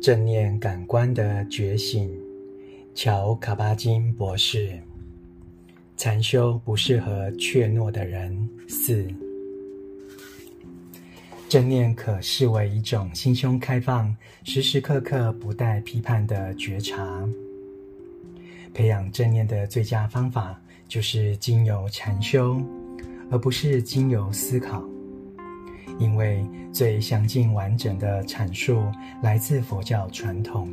正念感官的觉醒，乔·卡巴金博士。禅修不适合怯懦的人。四，正念可视为一种心胸开放、时时刻刻不带批判的觉察。培养正念的最佳方法，就是经由禅修，而不是经由思考。因为最详尽完整的阐述来自佛教传统，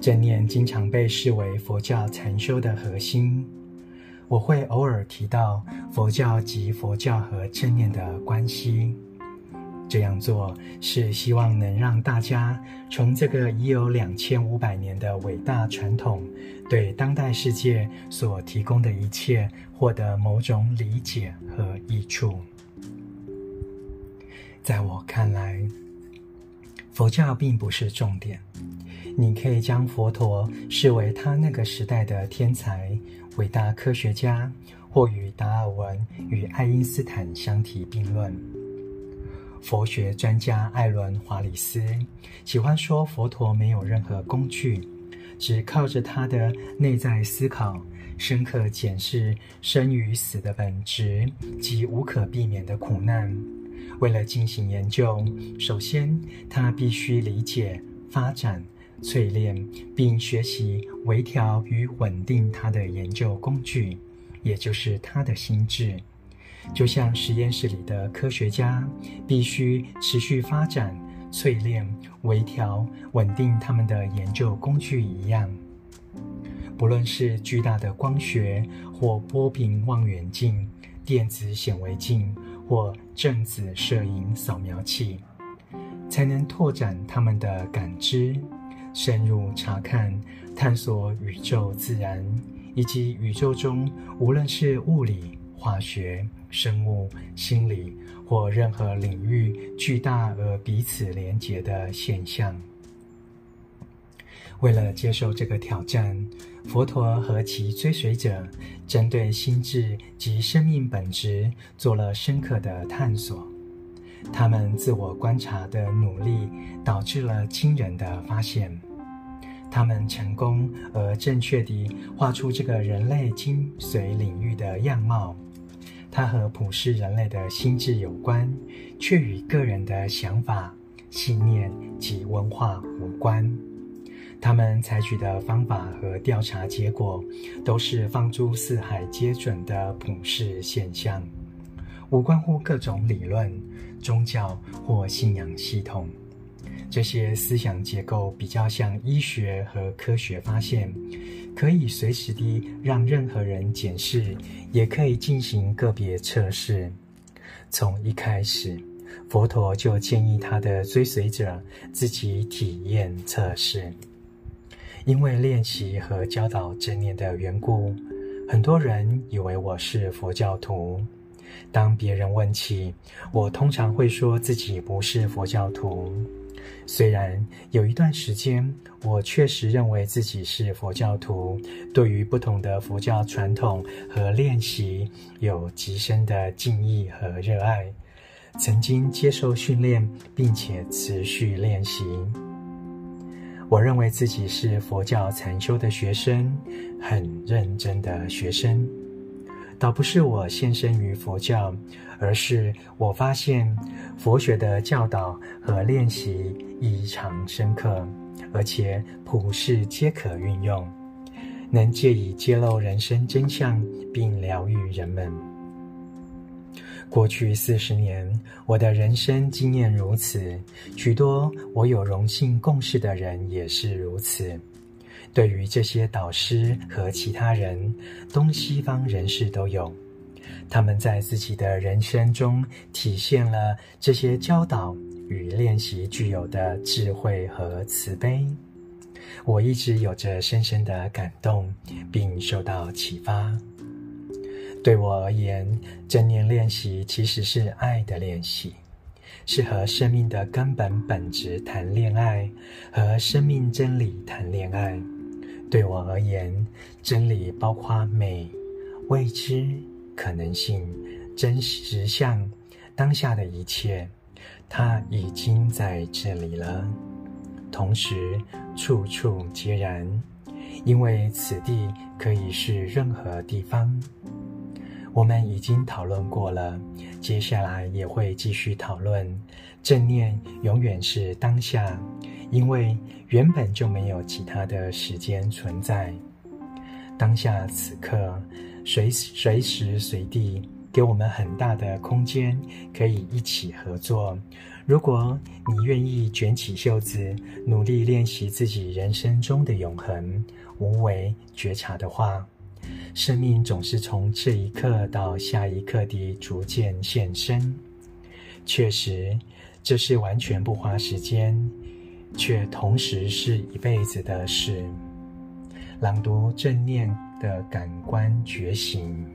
正念经常被视为佛教禅修的核心。我会偶尔提到佛教及佛教和正念的关系。这样做是希望能让大家从这个已有两千五百年的伟大传统，对当代世界所提供的一切获得某种理解和益处。在我看来，佛教并不是重点。你可以将佛陀视为他那个时代的天才、伟大科学家，或与达尔文与爱因斯坦相提并论。佛学专家艾伦·华里斯喜欢说，佛陀没有任何工具，只靠着他的内在思考，深刻检视生与死的本质及无可避免的苦难。为了进行研究，首先他必须理解、发展、淬炼，并学习微调与稳定他的研究工具，也就是他的心智。就像实验室里的科学家必须持续发展、淬炼、微调、稳定他们的研究工具一样。不论是巨大的光学或波频望远镜、电子显微镜。或正子摄影扫描器，才能拓展他们的感知，深入查看、探索宇宙自然，以及宇宙中无论是物理、化学、生物、心理或任何领域巨大而彼此连结的现象。为了接受这个挑战，佛陀和其追随者针对心智及生命本质做了深刻的探索。他们自我观察的努力导致了惊人的发现。他们成功而正确地画出这个人类精髓领域的样貌。它和普世人类的心智有关，却与个人的想法、信念及文化无关。他们采取的方法和调查结果，都是放诸四海皆准的普世现象，无关乎各种理论、宗教或信仰系统。这些思想结构比较像医学和科学发现，可以随时地让任何人检视，也可以进行个别测试。从一开始，佛陀就建议他的追随者自己体验测试。因为练习和教导正念的缘故，很多人以为我是佛教徒。当别人问起，我通常会说自己不是佛教徒。虽然有一段时间，我确实认为自己是佛教徒，对于不同的佛教传统和练习有极深的敬意和热爱，曾经接受训练，并且持续练习。我认为自己是佛教禅修的学生，很认真的学生。倒不是我献身于佛教，而是我发现佛学的教导和练习异常深刻，而且普世皆可运用，能借以揭露人生真相，并疗愈人们。过去四十年，我的人生经验如此，许多我有荣幸共事的人也是如此。对于这些导师和其他人，东西方人士都有，他们在自己的人生中体现了这些教导与练习具有的智慧和慈悲。我一直有着深深的感动，并受到启发。对我而言，正念练习其实是爱的练习，是和生命的根本本质谈恋爱，和生命真理谈恋爱。对我而言，真理包括美、未知、可能性、真实相、当下的一切，它已经在这里了。同时处处皆然，因为此地可以是任何地方。我们已经讨论过了，接下来也会继续讨论。正念永远是当下，因为原本就没有其他的时间存在。当下此刻，随随时随地给我们很大的空间，可以一起合作。如果你愿意卷起袖子，努力练习自己人生中的永恒、无为、觉察的话。生命总是从这一刻到下一刻地逐渐现身。确实，这是完全不花时间，却同时是一辈子的事。朗读正念的感官觉醒。